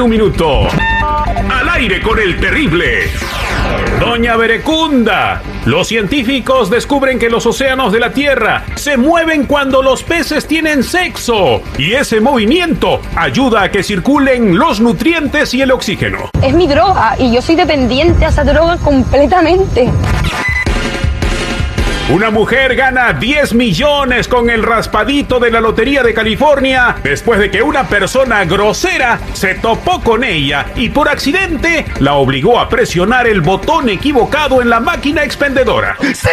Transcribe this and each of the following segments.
24 horas en un minuto. Al aire con el terrible. Doña Verecunda. Los científicos descubren que los océanos de la Tierra se mueven cuando los peces tienen sexo. Y ese movimiento ayuda a que circulen los nutrientes y el oxígeno. Es mi droga y yo soy dependiente a esa droga completamente. Una mujer gana 10 millones con el raspadito de la Lotería de California después de que una persona grosera se topó con ella y por accidente la obligó a presionar el botón equivocado en la máquina expendedora. ¡Sí!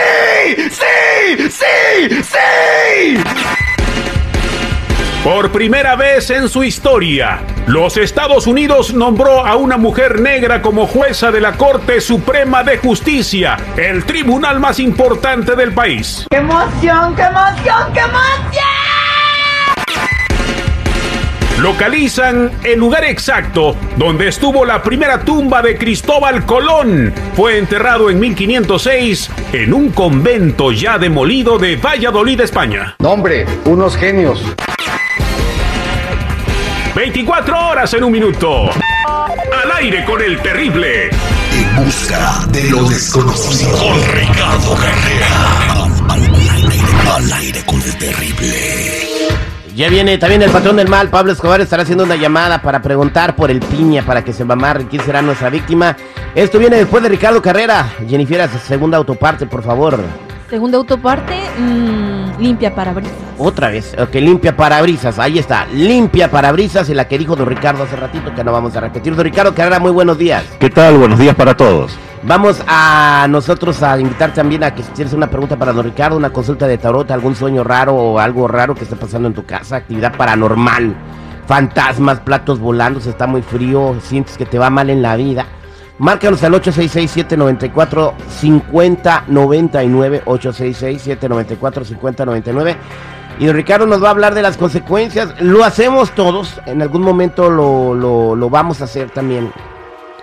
¡Sí! ¡Sí! ¡Sí! Por primera vez en su historia, los Estados Unidos nombró a una mujer negra como jueza de la Corte Suprema de Justicia, el tribunal más importante del país. ¡Qué emoción, qué emoción, qué emoción! Localizan el lugar exacto donde estuvo la primera tumba de Cristóbal Colón. Fue enterrado en 1506 en un convento ya demolido de Valladolid, España. Nombre, unos genios. 24 horas en un minuto. Al aire con el terrible. En busca de lo desconocido. Con Ricardo Carrera. Al, aire, al aire con el terrible. Ya viene también el patrón del mal, Pablo Escobar estará haciendo una llamada para preguntar por el piña, para que se mamarre quién será nuestra víctima. Esto viene después de Ricardo Carrera. Jennifer, segunda autoparte, por favor. Segunda autoparte, mmm, limpia parabrisas. Otra vez, ok, limpia parabrisas, ahí está, limpia parabrisas y la que dijo don Ricardo hace ratito que no vamos a repetir. Don Ricardo Carrera, muy buenos días. ¿Qué tal? Buenos días para todos. Vamos a nosotros a invitar también a que si tienes una pregunta para don Ricardo, una consulta de tarot, algún sueño raro o algo raro que esté pasando en tu casa, actividad paranormal, fantasmas, platos volando, se está muy frío, sientes que te va mal en la vida Márcanos al 866-794-5099, 866-794-5099. Y Ricardo nos va a hablar de las consecuencias. Lo hacemos todos, en algún momento lo, lo, lo vamos a hacer también.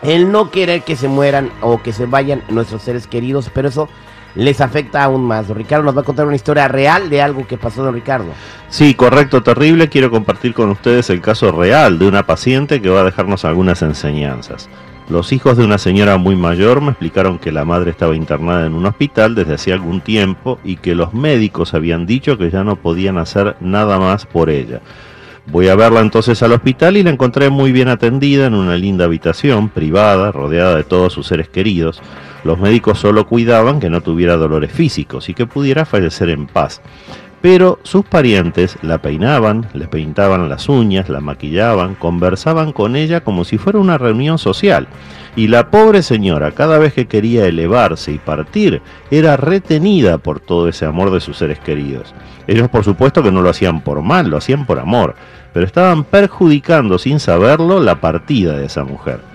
El no querer que se mueran o que se vayan nuestros seres queridos, pero eso les afecta aún más. Don Ricardo nos va a contar una historia real de algo que pasó, don Ricardo. Sí, correcto, terrible. Quiero compartir con ustedes el caso real de una paciente que va a dejarnos algunas enseñanzas. Los hijos de una señora muy mayor me explicaron que la madre estaba internada en un hospital desde hacía algún tiempo y que los médicos habían dicho que ya no podían hacer nada más por ella. Voy a verla entonces al hospital y la encontré muy bien atendida en una linda habitación privada, rodeada de todos sus seres queridos. Los médicos solo cuidaban que no tuviera dolores físicos y que pudiera fallecer en paz pero sus parientes la peinaban, le pintaban las uñas, la maquillaban, conversaban con ella como si fuera una reunión social. Y la pobre señora, cada vez que quería elevarse y partir, era retenida por todo ese amor de sus seres queridos. Ellos por supuesto que no lo hacían por mal, lo hacían por amor, pero estaban perjudicando sin saberlo la partida de esa mujer.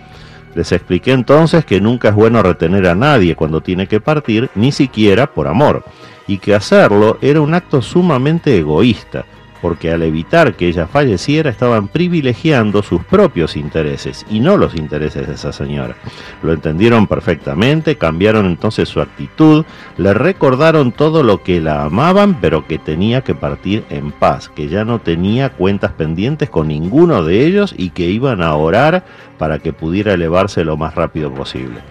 Les expliqué entonces que nunca es bueno retener a nadie cuando tiene que partir, ni siquiera por amor y que hacerlo era un acto sumamente egoísta, porque al evitar que ella falleciera estaban privilegiando sus propios intereses y no los intereses de esa señora. Lo entendieron perfectamente, cambiaron entonces su actitud, le recordaron todo lo que la amaban, pero que tenía que partir en paz, que ya no tenía cuentas pendientes con ninguno de ellos y que iban a orar para que pudiera elevarse lo más rápido posible.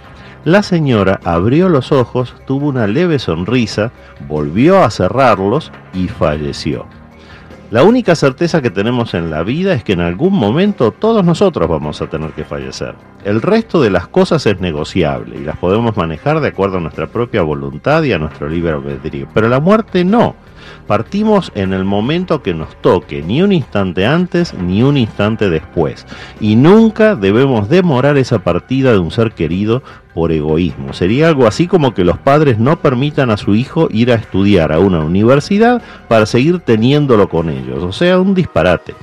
La señora abrió los ojos, tuvo una leve sonrisa, volvió a cerrarlos y falleció. La única certeza que tenemos en la vida es que en algún momento todos nosotros vamos a tener que fallecer. El resto de las cosas es negociable y las podemos manejar de acuerdo a nuestra propia voluntad y a nuestro libre albedrío. Pero la muerte no. Partimos en el momento que nos toque, ni un instante antes ni un instante después. Y nunca debemos demorar esa partida de un ser querido por egoísmo. Sería algo así como que los padres no permitan a su hijo ir a estudiar a una universidad para seguir teniéndolo con ellos. O sea, un disparate.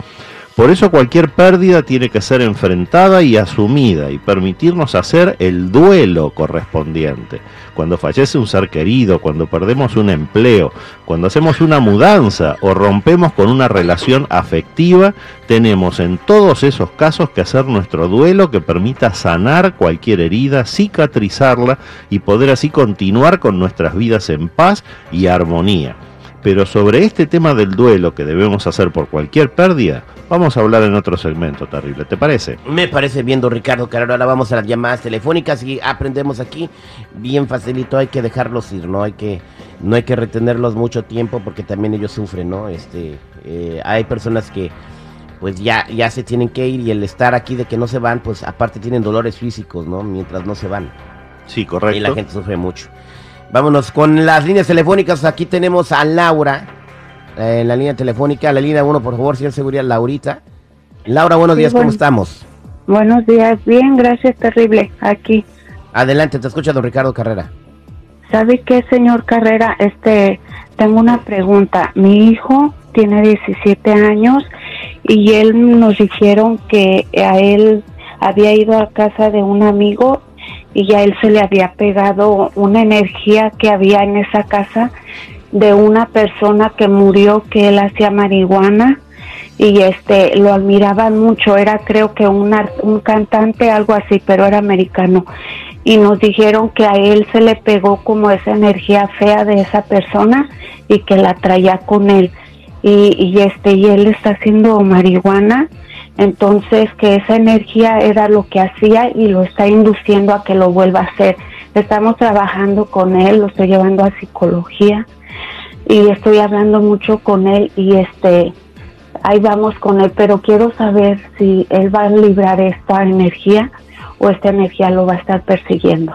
Por eso cualquier pérdida tiene que ser enfrentada y asumida y permitirnos hacer el duelo correspondiente. Cuando fallece un ser querido, cuando perdemos un empleo, cuando hacemos una mudanza o rompemos con una relación afectiva, tenemos en todos esos casos que hacer nuestro duelo que permita sanar cualquier herida, cicatrizarla y poder así continuar con nuestras vidas en paz y armonía. Pero sobre este tema del duelo que debemos hacer por cualquier pérdida, vamos a hablar en otro segmento terrible, ¿te parece? Me parece bien, don Ricardo Carrero. Ahora vamos a las llamadas telefónicas y aprendemos aquí bien facilito. Hay que dejarlos ir, ¿no? Hay que, no hay que retenerlos mucho tiempo porque también ellos sufren, ¿no? Este, eh, hay personas que pues ya, ya se tienen que ir y el estar aquí de que no se van, pues aparte tienen dolores físicos, ¿no? Mientras no se van. Sí, correcto. Y la gente sufre mucho. Vámonos con las líneas telefónicas. Aquí tenemos a Laura eh, en la línea telefónica. La línea 1, por favor, señor seguridad, Laurita. Laura, buenos Sí, días, ¿cómo estamos? Buenos días, bien, gracias, terrible. Aquí. Adelante, te escucha don Ricardo Carrera. ¿Sabe qué, señor Carrera? Este, tengo una pregunta. Mi hijo tiene 17 años y él nos dijeron que a él había ido a casa de un amigo y a él se le había pegado una energía que había en esa casa de una persona que murió que él hacía marihuana y este lo admiraban mucho. Era creo que un un cantante algo así pero era americano. Y nos dijeron que a él se le pegó como esa energía fea de esa persona y que la traía con él. Y, y este y él está haciendo marihuana entonces que esa energía era lo que hacía y lo está induciendo a que lo vuelva a hacer estamos trabajando con él lo estoy llevando a psicología y estoy hablando mucho con él y este ahí vamos con él, pero quiero saber si él va a librar esta energía o esta energía lo va a estar persiguiendo.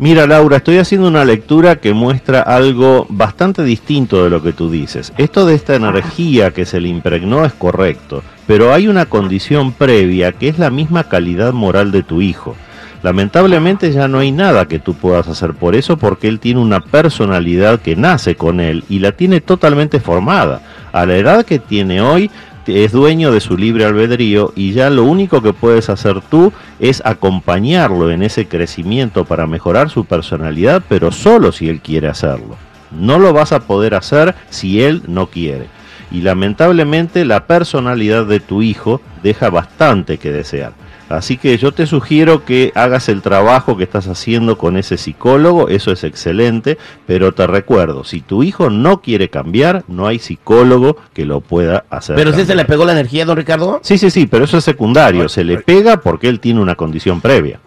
Mira Laura, estoy haciendo una lectura que muestra algo bastante distinto de lo que tú dices. Esto de esta energía que se le impregnó es correcto, pero hay una condición previa que es la misma calidad moral de tu hijo. Lamentablemente ya no hay nada que tú puedas hacer por eso porque él tiene una personalidad que nace con él y la tiene totalmente formada. A la edad que tiene hoy es dueño de su libre albedrío y ya lo único que puedes hacer tú es acompañarlo en ese crecimiento para mejorar su personalidad, pero solo si él quiere hacerlo. No lo vas a poder hacer si él no quiere. Y lamentablemente la personalidad de tu hijo deja bastante que desear. Así que yo te sugiero que hagas el trabajo que estás haciendo con ese psicólogo, eso es excelente, pero te recuerdo, si tu hijo no quiere cambiar, no hay psicólogo que lo pueda hacer. ¿Pero si se le pegó la energía, don Ricardo? Sí, sí, sí, pero eso es secundario, se le pega porque él tiene una condición previa.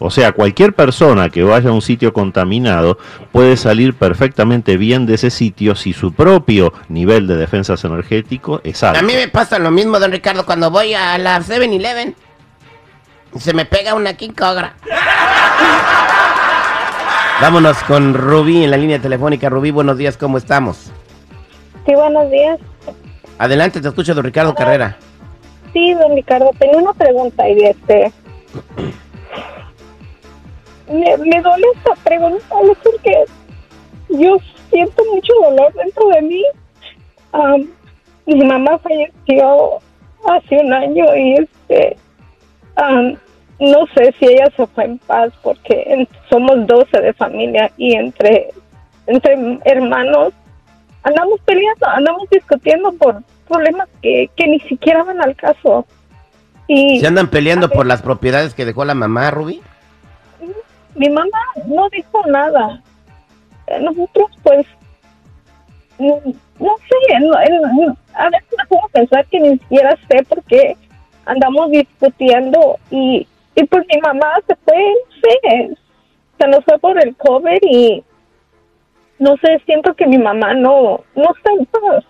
O sea, cualquier persona que vaya a un sitio contaminado puede salir perfectamente bien de ese sitio si su propio nivel de defensas energético es alto. A mí me pasa lo mismo, don Ricardo, cuando voy a la 7-Eleven. Se me pega una King Cobra. Vámonos con Rubí en la línea telefónica. Rubí, buenos días, ¿cómo estamos? Sí, buenos días. Adelante, te escucho, don Ricardo Carrera. Sí, don Ricardo, tenía una pregunta y este... Me, me duele esta pregunta es porque yo siento mucho dolor dentro de mí. Am, mi mamá falleció hace un año y este... am, no sé si ella se fue en paz porque somos 12 de familia y entre, entre hermanos andamos peleando, andamos discutiendo por problemas que, que ni siquiera van al caso. Y ¿Se andan peleando por las propiedades que dejó la mamá, Rubí? mi mamá no dijo nada. Eh, Nosotros, pues, no, no sé, no- no- a veces me a pensar que ni siquiera sé por qué andamos discutiendo y, y pues mi mamá se fue, sé, se nos fue por el cover y no sé, siento que mi mamá no, no está en paz.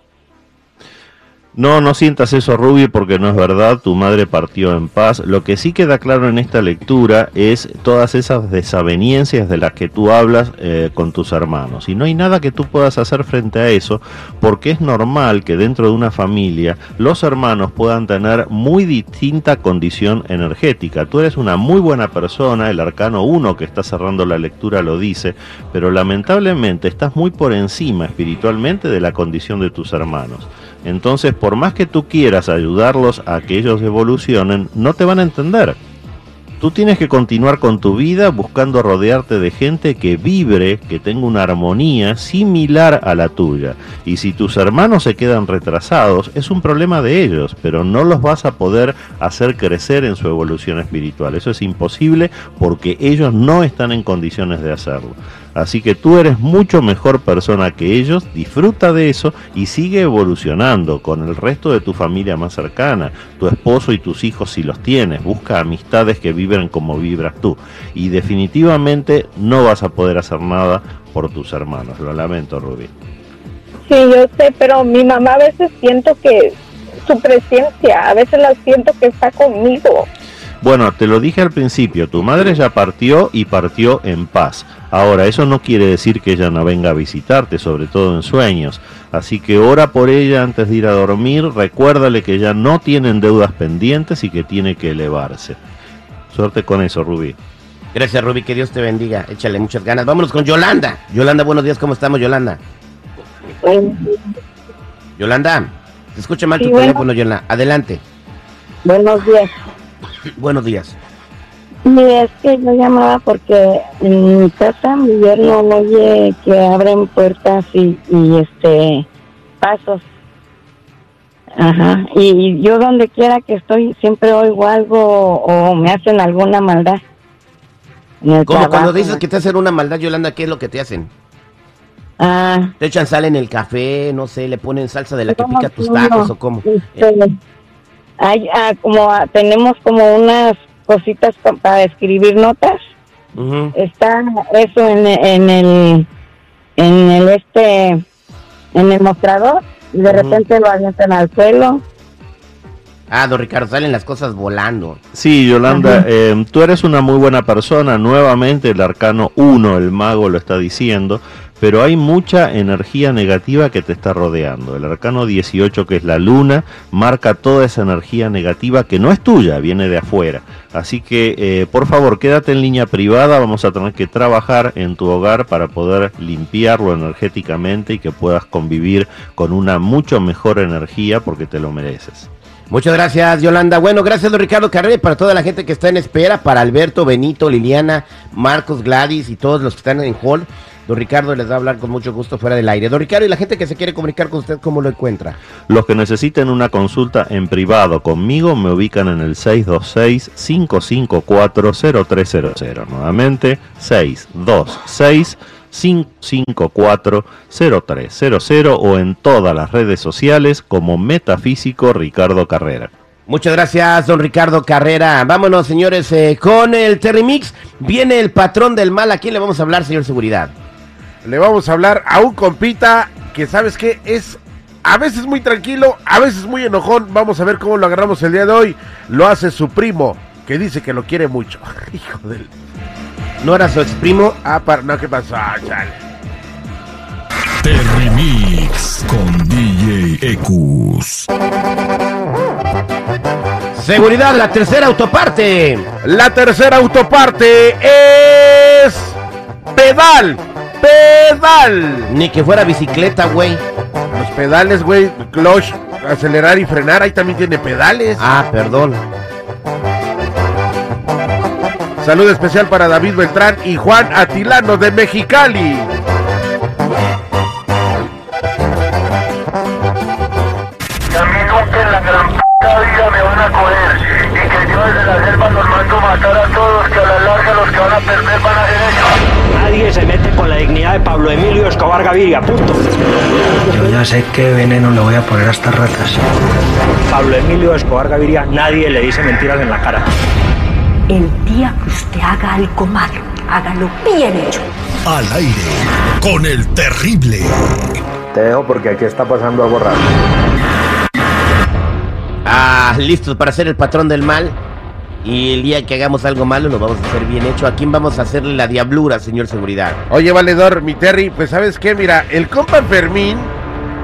No, no sientas eso, Ruby, porque no es verdad, tu madre partió en paz. Lo que sí queda claro en esta lectura es todas esas desavenencias de las que tú hablas eh, con tus hermanos. Y no hay nada que tú puedas hacer frente a eso, porque es normal que dentro de una familia los hermanos puedan tener muy distinta condición energética. Tú eres una muy buena persona, el arcano 1 que está cerrando la lectura lo dice, pero lamentablemente estás muy por encima espiritualmente de la condición de tus hermanos. Entonces, por más que tú quieras ayudarlos a que ellos evolucionen, no te van a entender. Tú tienes que continuar con tu vida buscando rodearte de gente que vibre, que tenga una armonía similar a la tuya. Y si tus hermanos se quedan retrasados, es un problema de ellos, pero no los vas a poder hacer crecer en su evolución espiritual. Eso es imposible porque ellos no están en condiciones de hacerlo. Así que tú eres mucho mejor persona que ellos, disfruta de eso y sigue evolucionando con el resto de tu familia más cercana, tu esposo y tus hijos si los tienes, busca amistades que vibren como vibras tú. Y definitivamente no vas a poder hacer nada por tus hermanos, lo lamento Rubí. Sí, yo sé, pero mi mamá a veces siento que su presencia, a veces la siento que está conmigo. Bueno, te lo dije al principio, tu madre ya partió y partió en paz. Ahora, eso no quiere decir que ella no venga a visitarte, sobre todo en sueños. Así que ora por ella antes de ir a dormir, recuérdale que ya no tienen deudas pendientes y que tiene que elevarse. Suerte con eso, Rubí. Gracias, Rubí, que Dios te bendiga. Échale muchas ganas. Vámonos con Yolanda. Yolanda, buenos días, ¿cómo estamos, Yolanda? Yolanda, te escucha mal Sí, tu bueno. teléfono, Yolanda. Adelante. Buenos días. Buenos días. Mire, es que yo llamaba porque en mi casa mi yerno no oye que abren puertas y, y este pasos. Ajá. Y yo donde quiera que estoy siempre oigo algo o me hacen alguna maldad. Como cuando dices que te hacen una maldad, Yolanda, ¿qué es lo que te hacen? Ah, ¿Te echan sal en el café? No sé, le ponen salsa de la que ¿Cómo pica tus tacos o cómo? este, hay, ah, como ah, tenemos como unas cositas pa- para escribir notas. Está eso en, en el en el este en el mostrador y de repente lo avientan al suelo Ah, don Ricardo, salen las cosas volando. Sí, Yolanda, eh, tú eres una muy buena persona. Nuevamente el arcano 1, el mago, lo está diciendo. Pero hay mucha energía negativa que te está rodeando. El arcano 18, que es la luna, marca toda esa energía negativa que no es tuya, viene de afuera. Así que, eh, por favor, quédate en línea privada. Vamos a tener que trabajar en tu hogar para poder limpiarlo energéticamente y que puedas convivir con una mucho mejor energía porque te lo mereces. Muchas gracias, Yolanda. Bueno, gracias, don Ricardo Carrera, para toda la gente que está en espera, para Alberto, Benito, Liliana, Marcos, Gladys y todos los que están en hall. Don Ricardo les va a hablar con mucho gusto fuera del aire. Don Ricardo, y la gente que se quiere comunicar con usted, ¿cómo lo encuentra? Los que necesiten una consulta en privado conmigo me ubican en el 626-554-0300. Nuevamente, 626-554-0300 o en todas las redes sociales como Metafísico Ricardo Carrera. Muchas gracias, don Ricardo Carrera. Vámonos, señores, eh, con el Terrimix. Viene el patrón del mal. ¿A quién le vamos a hablar, señor Seguridad? Le vamos a hablar a un compita que sabes que es a veces muy tranquilo, a veces muy enojón. Vamos a ver cómo lo agarramos el día de hoy. Lo hace su primo, que dice que lo quiere mucho. Hijo del... ¿No era su ex primo? Ah, para... no, ¿qué pasó? Ah, chale. Terrimix con DJ Ecus. Seguridad, la tercera autoparte. La tercera autoparte es... Pedal. Pedal. Ni que fuera bicicleta, güey. Los pedales, güey. Clutch, acelerar y frenar. Ahí también tiene pedales. Ah, perdón. Salud especial para David Beltrán y Juan Atilano de Mexicali. Y a mí nunca en la gran p vida me van a coger. Y que yo desde la selva los mando matar a todos, que a la larga los que van a perder van a ser ellos. Nadie se mete con la dignidad de Pablo Emilio Escobar Gaviria, punto. Yo ya sé qué veneno le voy a poner a estas ratas. Pablo Emilio Escobar Gaviria, nadie le dice mentiras en la cara. El día que usted haga algo malo, hágalo bien hecho. Al aire con el terrible. Te dejo porque aquí está pasando algo raro. Ah, listos para ser el patrón del mal. Y el día que hagamos algo malo lo vamos a hacer bien hecho. ¿A quién vamos a hacerle la diablura, señor Seguridad? Oye, valedor, mi Terry, pues sabes qué, mira, el compa Fermín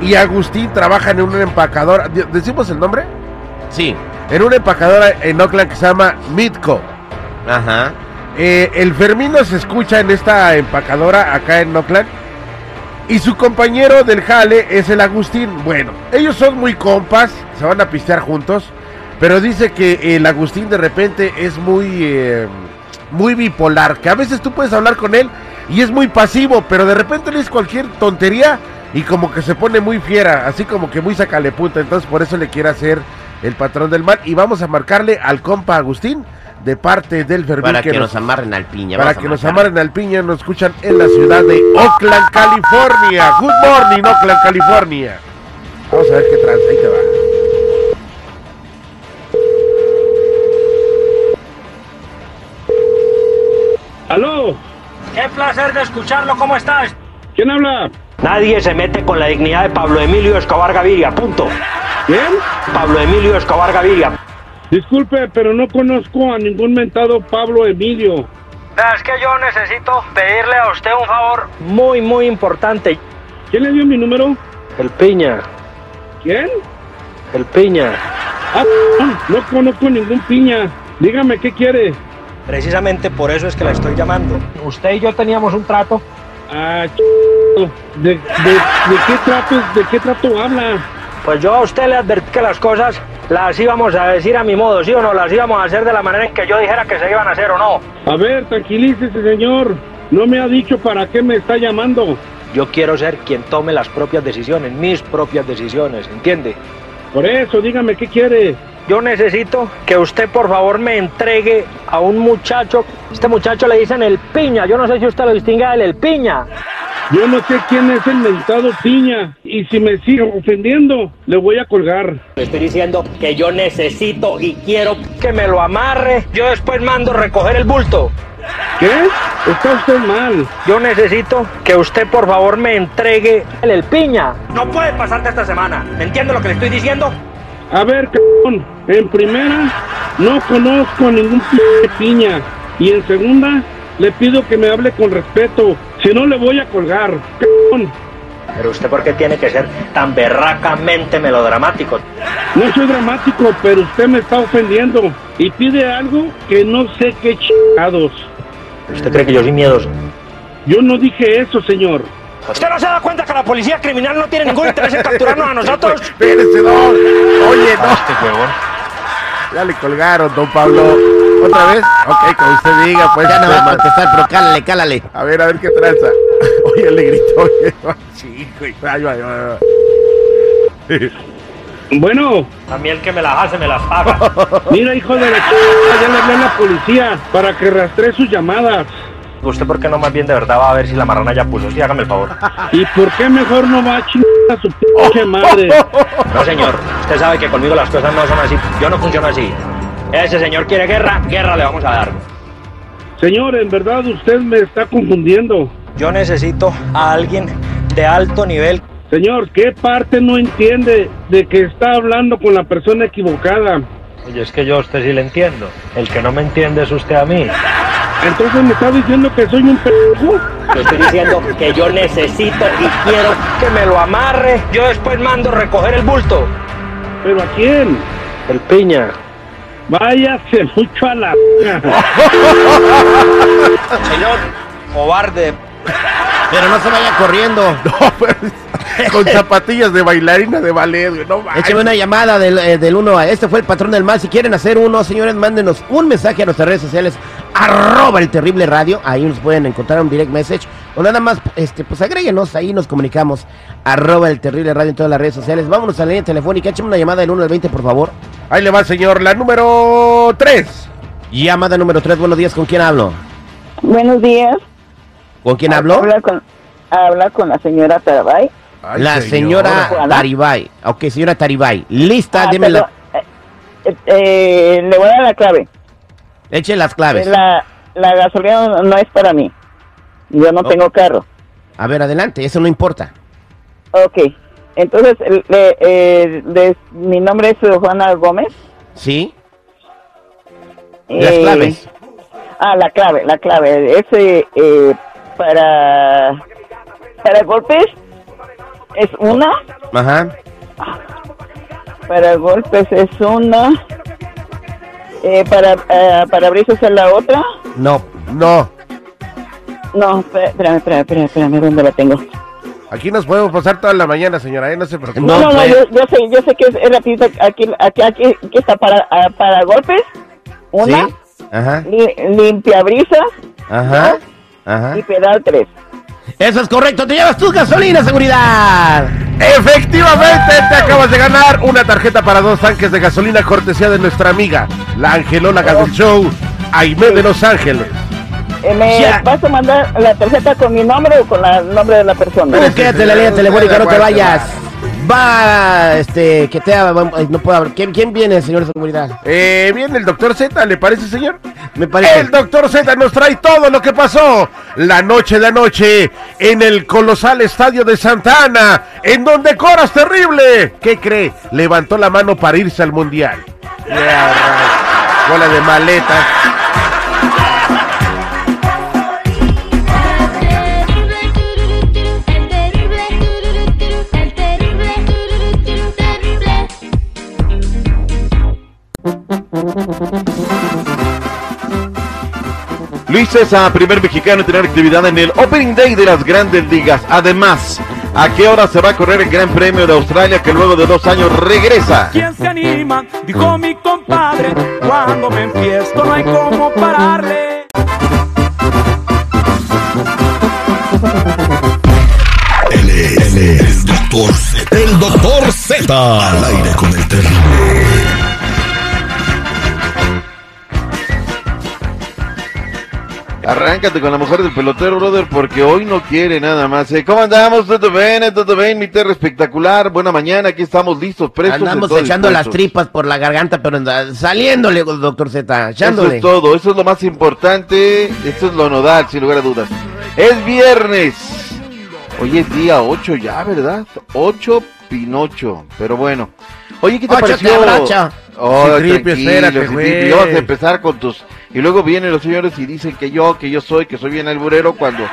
y Agustín trabajan en una empacadora. ¿de- ¿Decimos el nombre? Sí. En una empacadora en Oakland que se llama Mitco. Ajá. Eh, el Fermín nos escucha en esta empacadora acá en Oakland. Y su compañero del jale es el Agustín. Bueno, ellos son muy compas, se van a pistear juntos. Pero dice que el Agustín de repente es muy, eh, muy bipolar. Que a veces tú puedes hablar con él y es muy pasivo, pero de repente le dices cualquier tontería y como que se pone muy fiera, así como que muy sacale punta. Entonces por eso le quiere hacer el patrón del mal. Y vamos a marcarle al compa Agustín de parte del Fermín. Para que nos amarren al piña. Para que nos amarren al piña, nos escuchan en la ciudad de Oakland, California. Good morning, Oakland, California. Vamos a ver qué trans, ahí te va. ¡Aló! Qué placer de escucharlo, ¿cómo estás? ¿Quién habla? Nadie se mete con la dignidad de Pablo Emilio Escobar Gaviria, punto. ¿Quién? Pablo Emilio Escobar Gaviria. Disculpe, pero no conozco a ningún mentado Pablo Emilio. Es que yo necesito pedirle a usted un favor muy, muy importante. ¿Quién le dio mi número? El Piña. ¿Quién? El Piña. Ah, no conozco ningún piña. Dígame, ¿qué quiere? Precisamente por eso es que la estoy llamando. Usted y yo teníamos un trato. Ah, ch... ¿De, de, de qué trato, de qué trato habla? Pues yo a usted le advertí que las cosas las íbamos a decir a mi modo, ¿sí o no? Las íbamos a hacer de la manera en que yo dijera que se iban a hacer o no. A ver, tranquilícese, señor. No me ha dicho para qué me está llamando. Yo quiero ser quien tome las propias decisiones, mis propias decisiones, ¿entiende? Por eso, dígame, ¿qué quiere? Yo necesito que usted por favor me entregue a un muchacho. Este muchacho le dicen el piña. Yo no sé si usted lo distingue del el piña. Yo no sé quién es el mentado piña. Y si me sigue ofendiendo, le voy a colgar. Le estoy diciendo que yo necesito y quiero que me lo amarre. Yo después mando recoger el bulto. ¿Qué? Está usted mal. Yo necesito que usted por favor me entregue el, el piña. No puede pasarte esta semana. ¿Me entiende lo que le estoy diciendo? A ver, cabrón, en primera, no conozco a ningún p piña. Y en segunda, le pido que me hable con respeto. Si no, le voy a colgar. Pero usted, ¿por qué tiene que ser tan berracamente melodramático? No soy dramático, pero usted me está ofendiendo. Y pide algo que no sé qué chingados. ¿Usted cree que yo soy miedoso? Yo no dije eso, señor. ¿Usted no se da cuenta que la policía criminal no tiene ningún interés en capturarnos a nosotros? Espérese, don. Oye, no. Este huevón. Ya le colgaron, don Pablo. ¿Otra vez? Ok, como usted diga, pues. Ya no va a contestar, pero cálale, cálale. A ver, a ver qué tranza. Oye, le gritó. Oye, sí, güey. Ay, ay, ay, ay. Bueno, A mí el que me las hace me las paga. mira, hijo de la ch... ya le hablé a la policía para que rastree sus llamadas. ¿Usted por qué no más bien de verdad va a ver si la marrana ya puso? Sí, hágame el favor. ¿Y por qué mejor no va a chingar a su pinche madre? No, señor. Usted sabe que conmigo las cosas no son así. Yo no funciono así. Ese señor quiere guerra, guerra le vamos a dar. Señor, en verdad usted me está confundiendo. Yo necesito a alguien de alto nivel. Señor, ¿qué parte no entiende de que está hablando con la persona equivocada? Oye, es que yo a usted sí le entiendo. El que no me entiende es usted a mí. Entonces me está diciendo que soy un pendejo. Le estoy diciendo que yo necesito y quiero que me lo amarre. Yo después mando recoger el bulto. ¿Pero a quién? El piña. Váyase mucho a la... Señor, cobarde. Pero no se vaya corriendo. Con zapatillas de bailarina de ballet, güey. No manches. Écheme una llamada del, eh, del 1 a este fue el patrón del mal. Si quieren hacer uno, señores, mándenos un mensaje a nuestras redes sociales, arroba el terrible radio. Ahí nos pueden encontrar un direct message. O nada más, este, pues agréguenos, ahí nos comunicamos. Arroba el terrible radio en todas las redes sociales. Vámonos a la línea telefónica. Échame una llamada del 1 al 20, por favor. Ahí le va, señor. La número 3. Llamada número 3, buenos días, ¿con quién hablo? Buenos días. ¿Con quién hablo? Habla con, habla con la señora Tarabay. La señora Taribay. Ok, señora Taribay. Lista, Ah, dime la. perdón, eh, eh, le voy a dar la clave. Eche las claves. La, la gasolina no- no es para mí. Yo no Oh. tengo carro. A ver, adelante, eso no importa. Ok. Entonces, el- le- eh, de- mi nombre es eh, Juana Gómez. ¿Sí? Las Eh, claves. Ah, la clave, la clave. Es eh, eh, para, para golpes. Es una. Ajá. Para golpes es una. Eh, para eh, para brisas es la otra. No. No. No, espérame, espérame, espérame, espérame, ¿dónde la tengo? Aquí nos podemos pasar toda la mañana, señora, ¿eh? No se preocupe. No, no, no, yo, yo sé, yo sé que es, es rapidito. Aquí, aquí, aquí, aquí está para, ah, para golpes. Una. ¿Sí? Ajá. Li- limpia brisas Ajá. Ajá. y pedal tres. Eso es correcto, te llevas tu gasolina, seguridad. Efectivamente, te acabas de ganar una tarjeta para dos tanques de gasolina cortesía de nuestra amiga, la Angelóloga del show, Aime de Los Ángeles. Eh, ¿Me Ya. vas a mandar la tarjeta con mi nombre o con la- el nombre de la persona? Tú quédate en la línea telefónica, no te vayas. Va, este, que te no puedo hablar. ¿Quién, quién viene, señor de seguridad? Eh, viene el doctor Z, ¿le parece, señor? Me parece. El doctor Z nos trae todo lo que pasó la noche de anoche en el colosal estadio de Santa Ana, en donde Coras Terrible, ¿qué cree? Levantó la mano para irse al mundial. Yeah, right. Bola de maletas. Luis César, primer mexicano en tener actividad en el Opening Day de las grandes ligas. Además, ¿a qué hora se va a correr el Gran Premio de Australia que luego de dos años regresa? ¿Quién se anima? Dijo mi compadre. Cuando me enfiesto no hay cómo pararle. Él es, él es el doctor Z. El doctor Z. Al aire con el terrible. Arráncate con la mujer del pelotero, brother, porque hoy no quiere nada más. ¿eh? ¿Cómo andamos? ¿Todo bien? ¿Todo bien? Mi terra espectacular. Buena mañana, aquí estamos listos, prestos. Andamos echando las tripas por la garganta, pero saliéndole, doctor Z, Eso echándole. es todo, eso es lo más importante, eso es lo nodal, sin lugar a dudas. Es viernes. Hoy es día 8 ya, ¿verdad? 8 Pinocho, pero bueno. Oye, ¿qué te Ocho pareció? te. Oh, Citripio, tranquilo, espérate, vas a empezar con tus... Y luego vienen los señores y dicen que yo, que yo soy, que soy bien alburero cuando...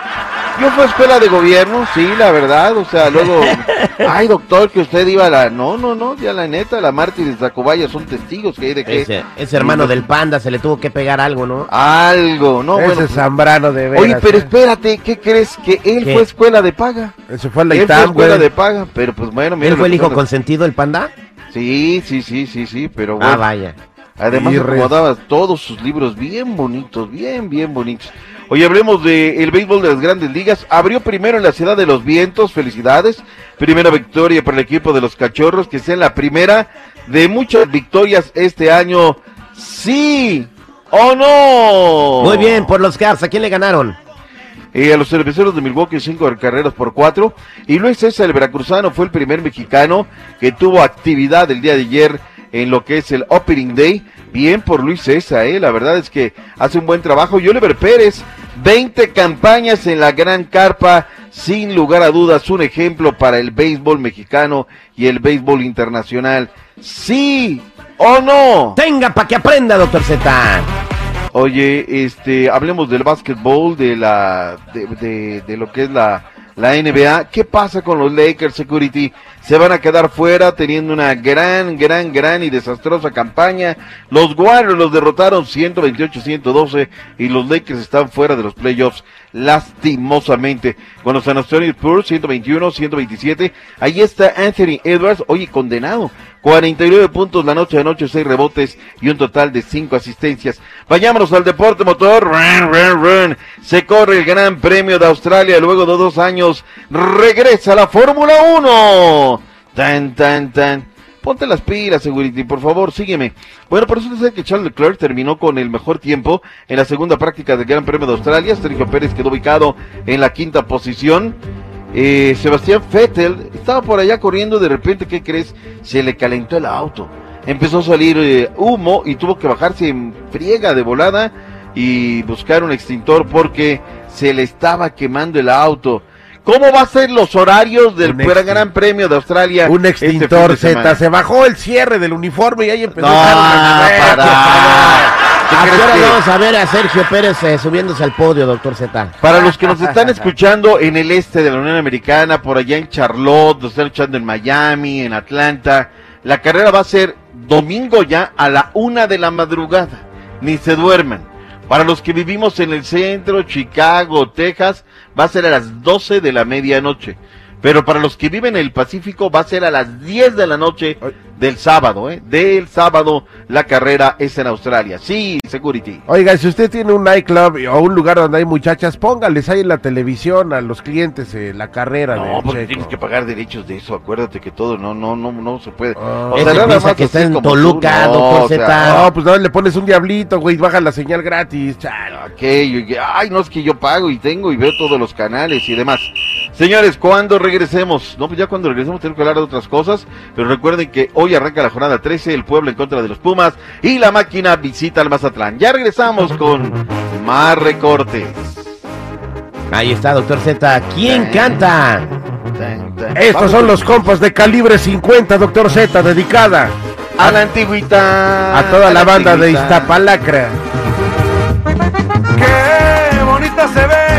Yo fui a escuela de gobierno, sí, la verdad, o sea, luego... Ay, doctor, que usted iba a la... No, no, no, ya la neta, la Martí de Zacubaya son testigos que hay de que... Ese, ese hermano del panda se le tuvo que pegar algo, ¿no? Algo, no, Ese bueno. Zambrano de veras. Oye, pero ¿eh? espérate, ¿qué crees? Que él ¿Qué? fue escuela de paga. Ese fue a la Él fue ITAM, escuela güey. de paga, pero pues bueno, mira ¿Él fue el hijo consentido del panda? Sí, sí, sí, sí, sí, pero bueno. Ah, vaya. Además acomodaba todos sus libros bien bonitos, bien, bien bonitos. Hoy hablemos de el béisbol de las grandes ligas. Abrió primero en la ciudad de los vientos, felicidades. Primera victoria para el equipo de los cachorros, que sea la primera de muchas victorias este año. Sí o no. Muy bien, por los Cavs, ¿a quién le ganaron? Eh, a los cerveceros de Milwaukee, cinco carreras por cuatro. Y Luis César, el veracruzano, fue el primer mexicano que tuvo actividad el día de ayer en lo que es el Opening Day. Bien por Luis César, eh. la verdad es que hace un buen trabajo. Y Oliver Pérez, 20 campañas en la gran carpa, sin lugar a dudas, un ejemplo para el béisbol mexicano y el béisbol internacional. ¿Sí o no? Tenga para que aprenda, doctor Z. Oye, este, hablemos del básquetbol, de la, de, de- de lo que es la, la NBA. ¿Qué pasa con los Lakers Security? Se van a quedar fuera teniendo una gran, gran, gran y desastrosa campaña. Los Warriors los derrotaron 128-112 y los Lakers están fuera de los playoffs lastimosamente. Con los San Antonio Spurs 121-127. Ahí está Anthony Edwards, oye, condenado. 49 puntos la noche de noche, 6 rebotes y un total de 5 asistencias. Vayámonos al deporte motor. Run, run, run. Se corre el Gran Premio de Australia luego de dos años. Regresa la Fórmula 1. Tan, tan, tan. Ponte las pilas, Security, por favor, sígueme. Bueno, por eso ser que Charles Leclerc terminó con el mejor tiempo en la segunda práctica del Gran Premio de Australia. Sergio Pérez quedó ubicado en la quinta posición. Eh, Sebastián Vettel estaba por allá corriendo, de repente, ¿qué crees? Se le calentó el auto. Empezó a salir eh, humo y tuvo que bajarse en friega de volada y buscar un extintor porque se le estaba quemando el auto. ¿Cómo va a ser los horarios del Gran Premio de Australia? Un este extintor semana? Z. Se bajó el cierre del uniforme y ahí empezó No, a echar- para. ¿Qué ¿A qué crees hora que- vamos a ver a Sergio Pérez eh, subiéndose al podio, doctor Z? Para los que nos están escuchando en el este de la Unión Americana, por allá en Charlotte, nos están escuchando en Miami, en Atlanta, la carrera va a ser domingo ya a la una de la madrugada. Ni se duerman. Para los que vivimos en el centro, Chicago, Texas, va a ser a las 12 de la medianoche. Pero para los que viven en el Pacífico va a ser a las 10 de la noche del sábado, ¿eh? Del sábado la carrera es en Australia. Sí, Security. Oiga, si usted tiene un nightclub o un lugar donde hay muchachas, póngales ahí en la televisión a los clientes eh, la carrera. No, porque Checo. tienes que pagar derechos de eso. Acuérdate que todo no, no, no, no se puede. Ah. Ese piensa que así está en Toluca, doctor o sea. No, pues no, le pones un diablito, güey, baja la señal gratis. chale. aquello, y que, ay, no es que yo pago y tengo y veo todos los canales y demás. Señores, cuando regresemos, no, pues ya cuando regresemos tenemos que hablar de otras cosas, pero recuerden que hoy arranca la jornada 13, el pueblo en contra de los Pumas y la máquina visita al Mazatlán. Ya regresamos con más recortes. Ahí está, doctor Z. ¿Quién canta? Estos son los compas de calibre 50, doctor Z, dedicada a la antigüita. a toda la banda de. Iztapalacra. Qué bonita se ve,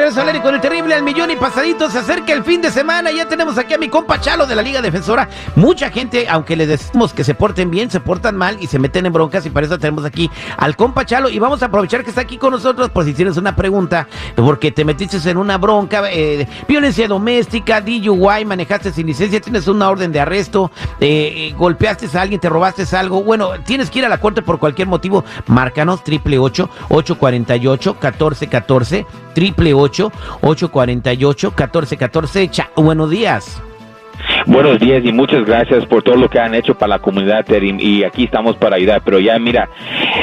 regreso con el terrible al millón y pasadito. Se acerca el fin de semana. Ya tenemos aquí a mi compa Chalo de la Liga Defensora. Mucha gente, aunque les decimos que se porten bien, se portan mal y se meten en broncas. Y para eso tenemos aquí al compa Chalo. Y vamos a aprovechar que está aquí con nosotros por si tienes una pregunta. Porque te metiste en una bronca, eh, violencia doméstica, DUI, manejaste sin licencia, tienes una orden de arresto, eh, eh, golpeaste a alguien, te robaste algo. Bueno, tienes que ir a la corte por cualquier motivo. Márcanos, triple ocho, ocho triple ocho, ocho cuarenta y ocho, catorce catorce. Buenos días. Buenos días y muchas gracias por todo lo que han hecho para la comunidad Terry, y aquí estamos para ayudar. Pero ya mira,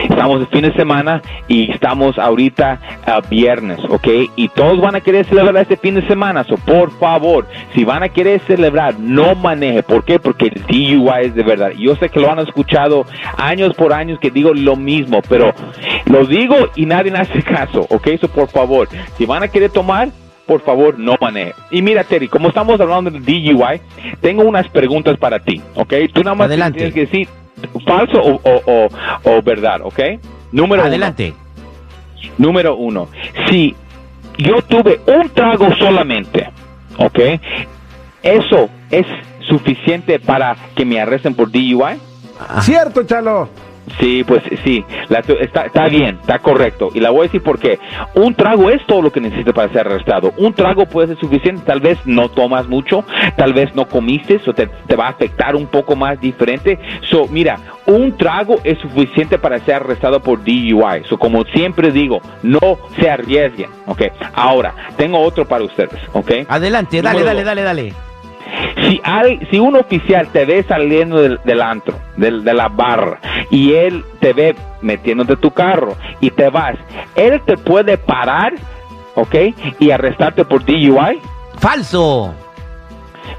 estamos el fin de semana y estamos ahorita a viernes, ¿ok? Y todos van a querer celebrar este fin de semana, so por favor, si van a querer celebrar, no maneje. ¿Por qué? Porque el DUI es de verdad. Yo sé que lo han escuchado años por años que digo lo mismo, pero lo digo y nadie hace caso, ¿ok? So por favor, si van a querer tomar, por favor, no maneje. Y mira, Terry, como estamos hablando del DUI, tengo unas preguntas para ti, ¿ok? Tú nada más Adelante. tienes que decir falso o, o- o- o verdad, ¿ok? Número Adelante. Uno. Número uno. Si yo tuve un trago solamente, ¿ok? ¿Eso es suficiente para que me arresten por DUI? Cierto, Chalo. Sí, pues sí, la está, está bien, está correcto. Y la voy a decir por qué. Un trago es todo lo que necesitas para ser arrestado. Un trago puede ser suficiente, tal vez no tomas mucho, tal vez no comiste, o te, te va a afectar un poco más diferente. So, mira, un trago es suficiente para ser arrestado por DUI. So, como siempre digo, no se arriesguen, ¿ok? Ahora, tengo otro para ustedes, ¿ok? Adelante, dale, Número dale, dos. dale, dale. Si, hay, si un oficial te ve saliendo del, del antro, del- de la barra, y él te ve metiéndote tu carro y te vas, él te puede parar, ¿ok? Y arrestarte por DUI. Falso.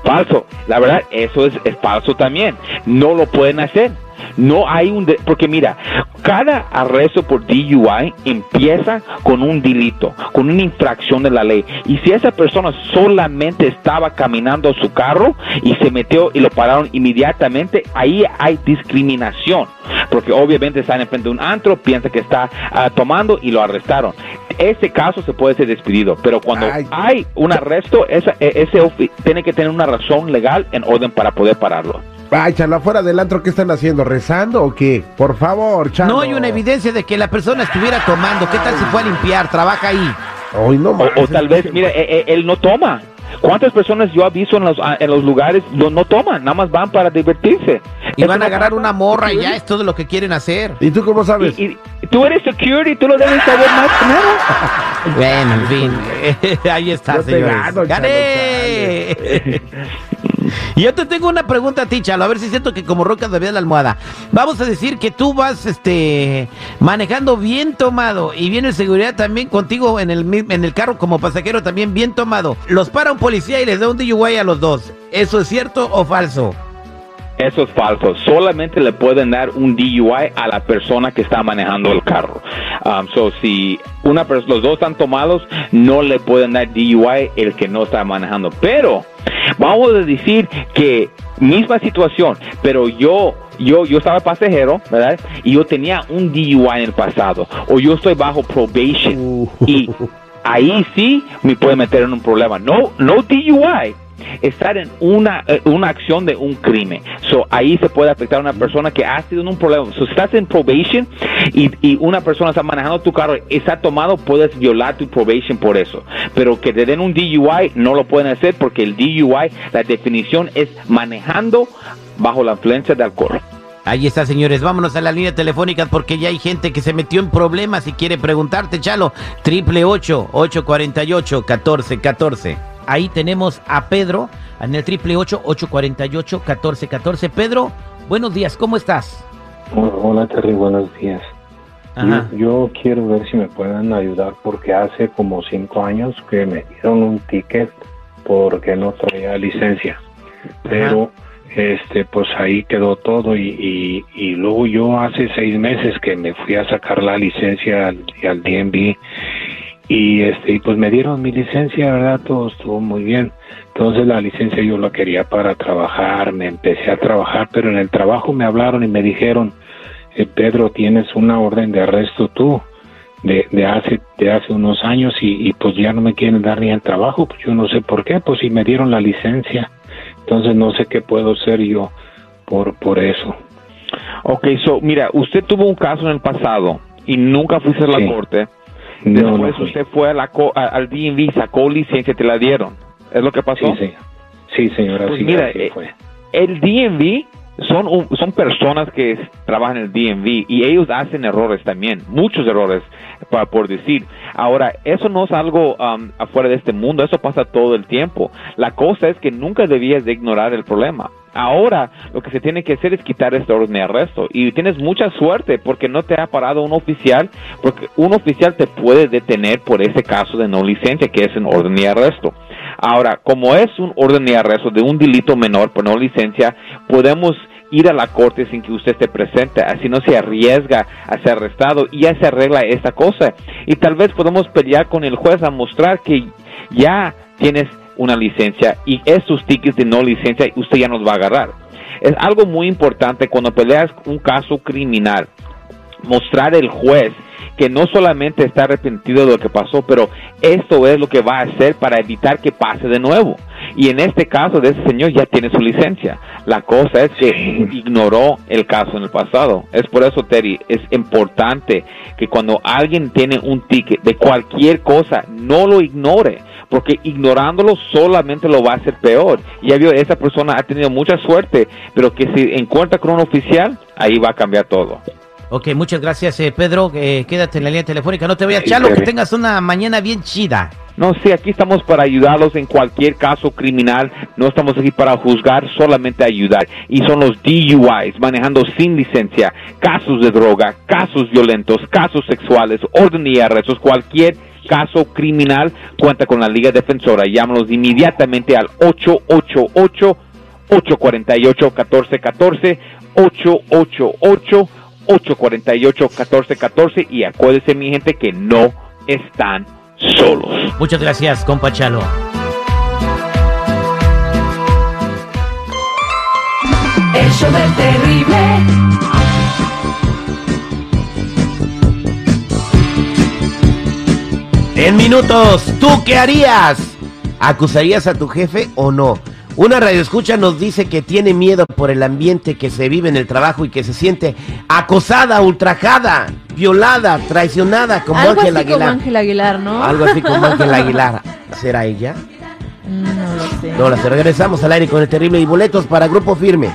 Falso. La verdad, eso es, es falso también. No lo pueden hacer. No hay un... de- porque mira, cada arresto por DUI empieza con un delito, con una infracción de la ley. Y si esa persona solamente estaba caminando su carro y se metió y lo pararon inmediatamente, ahí hay discriminación. Porque obviamente está en frente de un antro, piensa que está ah, tomando y lo arrestaron. Ese caso se puede ser despedido, pero cuando hay un arresto, esa- e- ese tiene que tener una razón legal en orden para poder pararlo. Ay, Chalo, afuera del antro, ¿qué están haciendo? ¿Rezando o qué? Por favor, Chalo. No hay una evidencia de que la persona estuviera tomando. ¿Qué tal si fue a limpiar? Trabaja ahí. Hoy no O, o tal vez, mira, e- e- él no toma. ¿Cuántas personas yo he visto en los, ah, en los lugares no, no toman? Nada más van para divertirse. Y van a agarrar una morra y ya es todo lo que quieren hacer. ¿Y tú cómo sabes? Y, y tú eres security, tú lo debes saber más que nada. Bueno, en fin. Ahí está, señores. gano, Chalo, ¡Gané! yo te tengo una pregunta a ti, Chalo, a ver si siento que como roca de la almohada. Vamos a decir que tú vas este manejando bien tomado y viene seguridad también contigo en el en el carro como pasajero también bien tomado. Los para un policía y les da un DUI a los dos. ¿Eso es cierto o falso? Eso es falso. Solamente le pueden dar un DUI a la persona que está manejando el carro. Um, so, si una los dos están tomados, no le pueden dar DUI el que no está manejando. Pero vamos a decir que misma situación, pero yo yo yo estaba pasajero, ¿verdad? Y yo tenía un DUI en el pasado o yo estoy bajo probation y ahí sí me puede meter en un problema. No no DUI, estar en una, eh, una acción de un crimen. So, ahí se puede afectar a una persona que ha sido en un problema. So, estás en probation y, y, una persona está manejando tu carro, está tomado, puedes violar tu probation por eso. Pero que te den un DUI no lo pueden hacer porque el DUI, la definición es manejando bajo la influencia de alcohol. Ahí está, señores. Vámonos a la línea telefónica porque ya hay gente que se metió en problemas y quiere preguntarte, Chalo. Triple 8 848 1414. Ahí tenemos a Pedro en el triple ocho, ocho cuarenta y ocho, catorce, catorce. Pedro, buenos días, ¿cómo estás? Hola Terry, buenos días. Yo, yo quiero ver si me pueden ayudar porque hace como cinco años que me dieron un ticket porque no traía licencia. Pero este pues ahí quedó todo y, y, y luego yo hace seis meses que me fui a sacar la licencia al, al DMV y este y pues me dieron mi licencia, ¿verdad? Todo estuvo muy bien. Entonces la licencia yo la quería para trabajar, me empecé a trabajar, pero en el trabajo me hablaron y me dijeron, eh, Pedro, tienes una orden de arresto tú de, de hace de hace unos años y, y pues ya no me quieren dar ni el trabajo, pues yo no sé por qué, pues si me dieron la licencia. Entonces no sé qué puedo hacer yo por por eso. Ok, so, mira, usted tuvo un caso en el pasado y nunca fuiste a la corte. No, Después no usted fue a la a- al DMV, sacó licencia y te la dieron. ¿Es lo que pasó? Sí, sí. Sí, señora, Pues sí, mira, eh, fue. el DMV son, un- son personas que trabajan en el DMV y ellos hacen errores también, muchos errores, pa- por decir. Ahora, eso no es algo um, afuera de este mundo, eso pasa todo el tiempo. La cosa es que nunca debías de ignorar el problema. Ahora, lo que se tiene que hacer es quitar este orden de arresto. Y tienes mucha suerte porque no te ha parado un oficial, porque un oficial te puede detener por ese caso de no licencia, que es un orden de arresto. Ahora, como es un orden de arresto de un delito menor por no licencia, podemos ir a la corte sin que usted esté presente, así no se arriesga a ser arrestado y ya se arregla esta cosa. Y tal vez podemos pelear con el juez a mostrar que ya tienes una licencia y estos tickets de no licencia usted ya nos va a agarrar. Es algo muy importante cuando peleas un caso criminal, mostrar el juez que no solamente está arrepentido de lo que pasó, pero esto es lo que va a hacer para evitar que pase de nuevo. Y en este caso de ese señor ya tiene su licencia. La cosa es que ignoró el caso en el pasado. Es por eso, Terry, es importante que cuando alguien tiene un ticket de cualquier cosa, no lo ignore. Porque ignorándolo solamente lo va a hacer peor. Ya vio, esa persona ha tenido mucha suerte, pero que si encuentra con un oficial, ahí va a cambiar todo. Ok, muchas gracias, eh, Pedro. Eh, quédate en la línea telefónica. No te vayas, Sí, Chalo, que tengas una mañana bien chida. No, sí, aquí estamos para ayudarlos en cualquier caso criminal. No estamos aquí para juzgar, solamente ayudar. Y son los DUIs, manejando sin licencia, casos de droga, casos violentos, casos sexuales, orden y arrestos, cualquier caso criminal cuenta con la Liga Defensora. Llámanos inmediatamente al 888-848-1414, 888-848-1414 y acuérdense mi gente que no están solos. Muchas gracias, compa Chalo. El show del terrible. En minutos, ¿tú qué harías? ¿Acusarías a tu jefe o no? Una radioescucha nos dice que tiene miedo por el ambiente que se vive en el trabajo y que se siente acosada, ultrajada, violada, traicionada como Algo Ángel así como Aguilar. Ángel Aguilar, ¿no? Algo así como Ángel Aguilar. ¿Será ella? Mm, No lo sé. No, la regresamos al aire con el terrible y boletos para Grupo Firme.